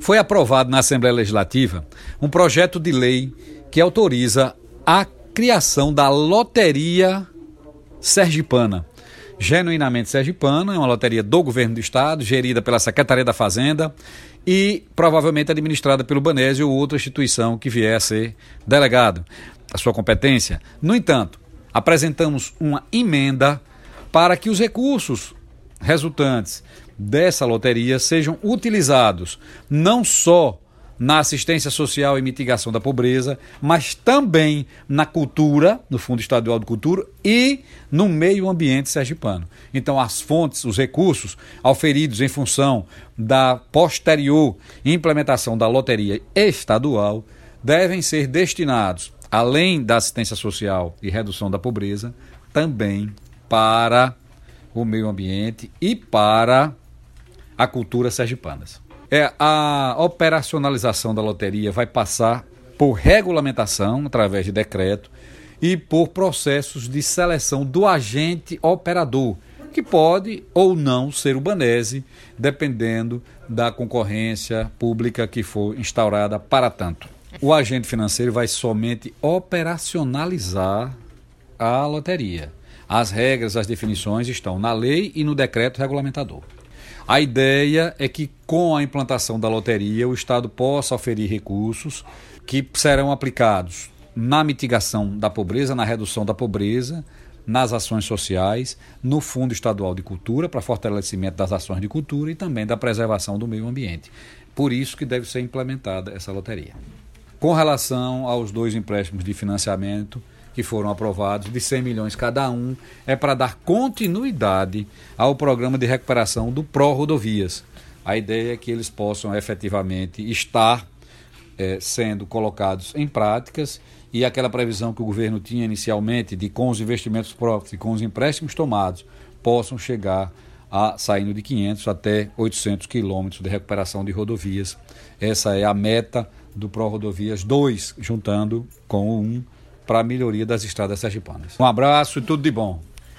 foi aprovado na Assembleia Legislativa um projeto de lei que autoriza a criação da Loteria Sergipana. Genuinamente Sergipana, é uma loteria do governo do estado, gerida pela Secretaria da Fazenda e provavelmente administrada pelo Banésio ou outra instituição que vier a ser delegado a sua competência. No entanto, apresentamos uma emenda para que os recursos resultantes dessa loteria sejam utilizados não só na assistência social e mitigação da pobreza, mas também na cultura, no Fundo Estadual de Cultura e no meio ambiente sergipano. Então, as fontes, os recursos auferidos em função da posterior implementação da loteria estadual devem ser destinados, além da assistência social e redução da pobreza, também para o meio ambiente e para a cultura sergipanas. É, a operacionalização da loteria vai passar por regulamentação através de decreto e por processos de seleção do agente operador, que pode ou não ser o Banese, dependendo da concorrência pública que for instaurada para tanto. O agente financeiro vai somente operacionalizar a loteria. As regras, as definições estão na lei e no decreto regulamentador. A ideia é que, com a implantação da loteria, o Estado possa oferir recursos que serão aplicados na mitigação da pobreza, na redução da pobreza, nas ações sociais, no Fundo Estadual de Cultura, para fortalecimento das ações de cultura e também da preservação do meio ambiente. Por isso que deve ser implementada essa loteria. Com relação aos dois empréstimos de financiamento, que foram aprovados, de 100 milhões cada um, é para dar continuidade ao programa de recuperação do Pró-Rodovias. A ideia é que eles possam efetivamente estar é, sendo colocados em práticas e aquela previsão que o governo tinha inicialmente de com os investimentos próprios e com os empréstimos tomados possam chegar a saindo de 500 até 800 quilômetros de recuperação de rodovias. Essa é a meta do Pro Rodovias 2, juntando com o 1 para a melhoria das estradas sergipanas. Um abraço e tudo de bom.